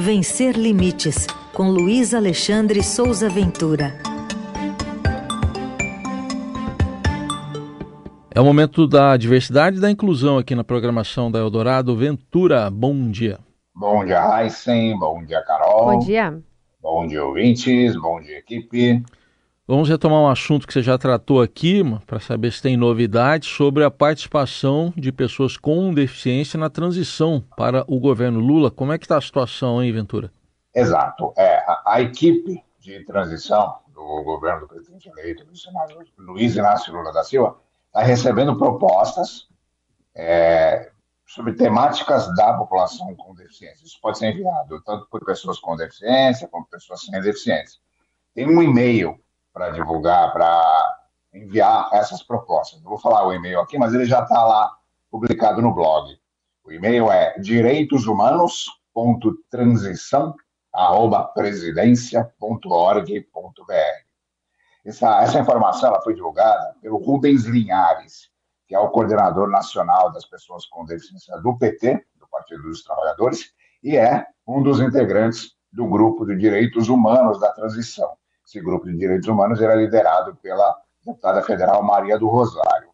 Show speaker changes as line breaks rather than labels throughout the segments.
Vencer Limites, com Luiz Alexandre Souza Ventura.
É o momento da diversidade e da inclusão aqui na programação da Eldorado. Ventura, bom dia.
Bom dia, Heisen. Bom dia, Carol.
Bom dia.
Bom dia, ouvintes. Bom dia, equipe.
Vamos retomar um assunto que você já tratou aqui, para saber se tem novidades sobre a participação de pessoas com deficiência na transição para o governo Lula. Como é que está a situação, hein, Ventura?
Exato. É, a, a equipe de transição do governo do presidente eleito, Luiz Inácio Lula da Silva, está recebendo propostas é, sobre temáticas da população com deficiência. Isso pode ser enviado tanto por pessoas com deficiência como por pessoas sem deficiência. Tem um e-mail para divulgar, para enviar essas propostas. Eu vou falar o e-mail aqui, mas ele já está lá publicado no blog. O e-mail é direitoshumanos.transição@presidencia.org.br. Essa, essa informação ela foi divulgada pelo Rubens Linhares, que é o coordenador nacional das pessoas com deficiência do PT, do Partido dos Trabalhadores, e é um dos integrantes do grupo de direitos humanos da transição. Esse grupo de direitos humanos era liderado pela deputada federal Maria do Rosário.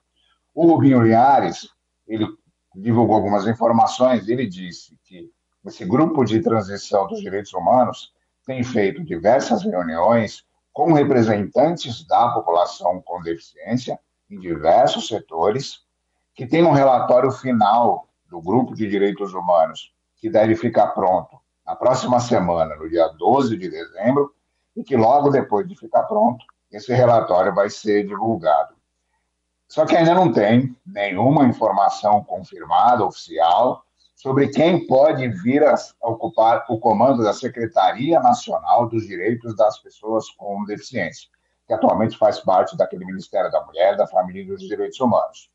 O Rubinho Linhares, ele divulgou algumas informações, ele disse que esse grupo de transição dos direitos humanos tem feito diversas reuniões com representantes da população com deficiência em diversos setores, que tem um relatório final do grupo de direitos humanos que deve ficar pronto na próxima semana, no dia 12 de dezembro, e que logo depois de ficar pronto, esse relatório vai ser divulgado. Só que ainda não tem nenhuma informação confirmada, oficial, sobre quem pode vir a ocupar o comando da Secretaria Nacional dos Direitos das Pessoas com Deficiência, que atualmente faz parte daquele Ministério da Mulher, da Família e dos Direitos Humanos.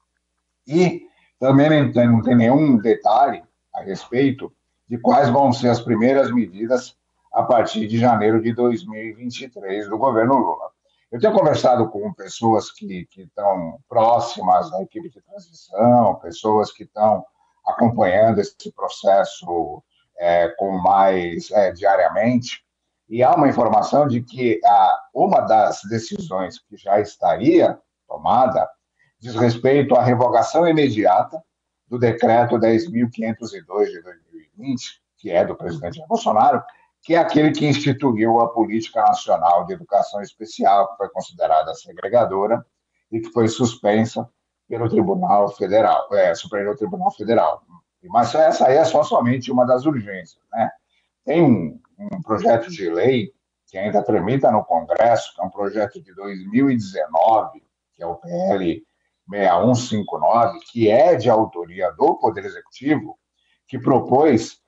E também não tem, não tem nenhum detalhe a respeito de quais vão ser as primeiras medidas a partir de janeiro de 2023 do governo Lula. Eu tenho conversado com pessoas que, que estão próximas da equipe de transição, pessoas que estão acompanhando esse processo é, com mais é, diariamente, e há uma informação de que a, uma das decisões que já estaria tomada diz respeito à revogação imediata do decreto 10.502 de 2020, que é do presidente Bolsonaro, que é aquele que instituiu a Política Nacional de Educação Especial, que foi considerada segregadora e que foi suspensa pelo Tribunal Federal, é, Superior Tribunal Federal. Mas essa aí é só somente uma das urgências, né? Tem um, um projeto de lei que ainda tramita no Congresso, que é um projeto de 2019, que é o PL 6159, que é de autoria do Poder Executivo, que propôs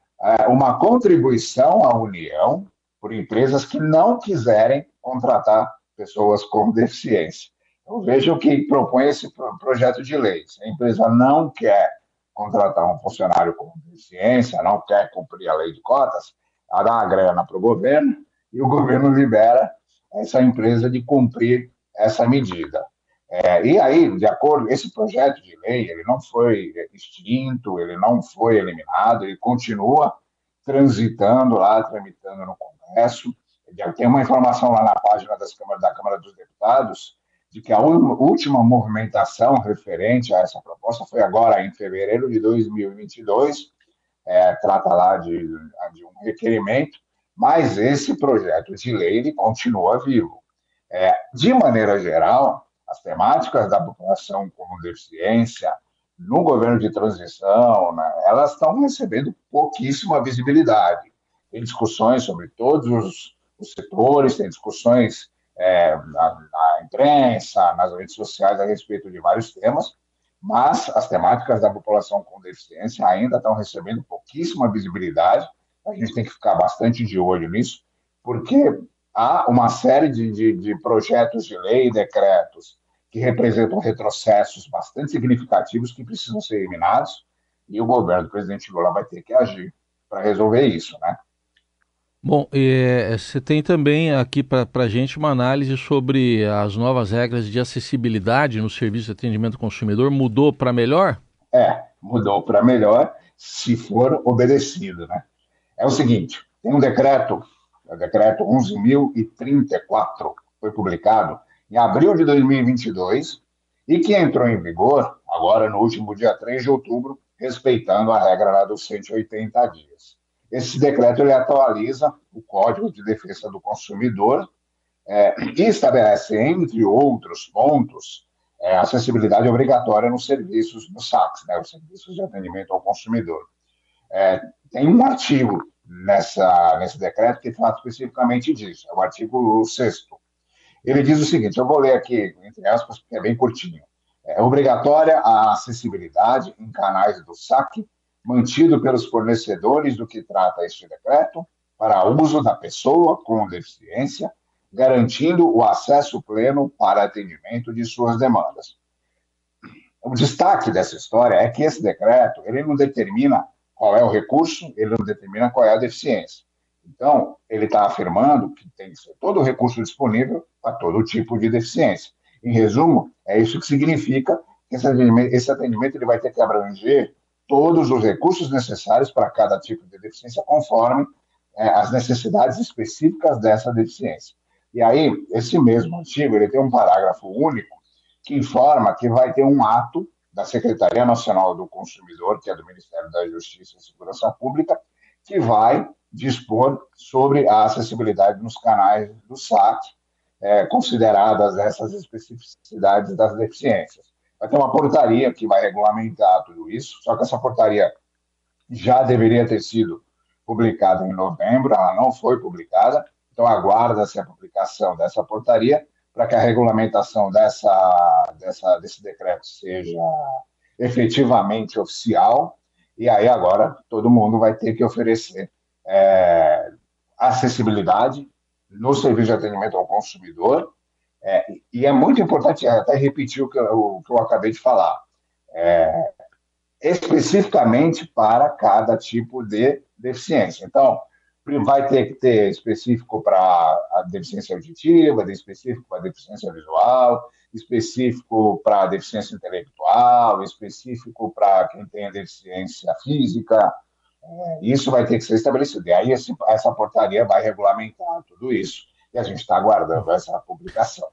uma contribuição à União por empresas que não quiserem contratar pessoas com deficiência. Então, vejam que propõe esse projeto de lei. Se a empresa não quer contratar um funcionário com deficiência, não quer cumprir a lei de cotas, ela dá uma grana para o governo e o governo libera essa empresa de cumprir essa medida. É, e aí, de acordo, esse projeto de lei, ele não foi extinto, ele não foi eliminado, ele continua transitando lá, tramitando no Congresso. Tem uma informação lá na página das Câmara, da Câmara dos Deputados de que a última movimentação referente a essa proposta foi agora em fevereiro de 2022, é, trata lá de, de, um requerimento, mas esse projeto de lei ele continua vivo. É, de maneira geral, as temáticas da população com deficiência no governo de transição, né, elas estão recebendo pouquíssima visibilidade. Tem discussões sobre todos os, os setores, tem discussões é, na, na, imprensa, nas redes sociais a respeito de vários temas, mas as temáticas da população com deficiência ainda estão recebendo pouquíssima visibilidade. A gente tem que ficar bastante de olho nisso, porque há uma série de, de, de projetos de lei decretos que representam retrocessos bastante significativos que precisam ser eliminados, e o governo do presidente Lula vai ter que agir para resolver isso, né?
Bom, é, você tem também aqui para a gente uma análise sobre as novas regras de acessibilidade no serviço de atendimento ao consumidor. Mudou para melhor?
É, mudou para melhor se for obedecido, né? É o seguinte, Tem um decreto, o decreto 11.034, foi publicado em abril de 2022 e que entrou em vigor agora no último dia 3 de outubro, respeitando a regra lá dos 180 dias. Esse decreto ele atualiza o Código de Defesa do Consumidor é, e estabelece, entre outros pontos, é, acessibilidade obrigatória nos serviços do SACS, né, os serviços de atendimento ao consumidor. É, tem um artigo nessa, nesse decreto que fala especificamente disso, é o artigo 6 Ele diz o seguinte, eu vou ler aqui, entre aspas, porque é bem curtinho. É obrigatória a acessibilidade em canais do SAC mantido pelos fornecedores do que trata este decreto para uso da pessoa com deficiência, garantindo o acesso pleno para atendimento de suas demandas. O destaque dessa história é que esse decreto ele não determina qual é o recurso, ele não determina qual é a deficiência. Então, ele está afirmando que tem que ser todo o recurso disponível para todo tipo de deficiência. Em resumo, é isso que significa que esse atendimento, esse atendimento ele vai ter que abranger todos os recursos necessários para cada tipo de deficiência, conforme é, as necessidades específicas dessa deficiência. E aí, esse mesmo artigo, ele tem um parágrafo único que informa que vai ter um ato da Secretaria Nacional do Consumidor, que é do Ministério da Justiça e Segurança Pública, que vai dispor sobre a acessibilidade nos canais do SAT, é, consideradas essas especificidades das deficiências. Vai ter uma portaria que vai regulamentar tudo isso, só que essa portaria já deveria ter sido publicada em novembro, ela não foi publicada, então aguarda-se a publicação dessa portaria para que a regulamentação dessa, dessa, desse decreto seja efetivamente oficial, e aí agora todo mundo vai ter que oferecer é, acessibilidade no serviço de atendimento ao consumidor é, e é muito importante até repetir o que eu, o que eu acabei de falar. É, especificamente para cada tipo de deficiência. Então, vai ter que ter específico para a deficiência auditiva, específico para a deficiência visual, específico para a deficiência intelectual, específico para quem tem deficiência física. Isso vai ter que ser estabelecido. E aí esse, essa portaria vai regulamentar tudo isso e a gente está aguardando essa publicação.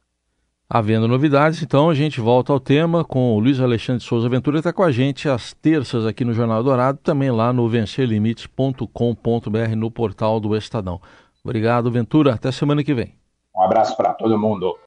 Havendo novidades, então a gente volta ao tema com o Luiz Alexandre Souza Ventura, está com a gente às terças aqui no Jornal Dourado, também lá no vencerlimites.com.br no portal do Estadão. Obrigado, Ventura. Até semana que vem.
Um abraço para todo mundo.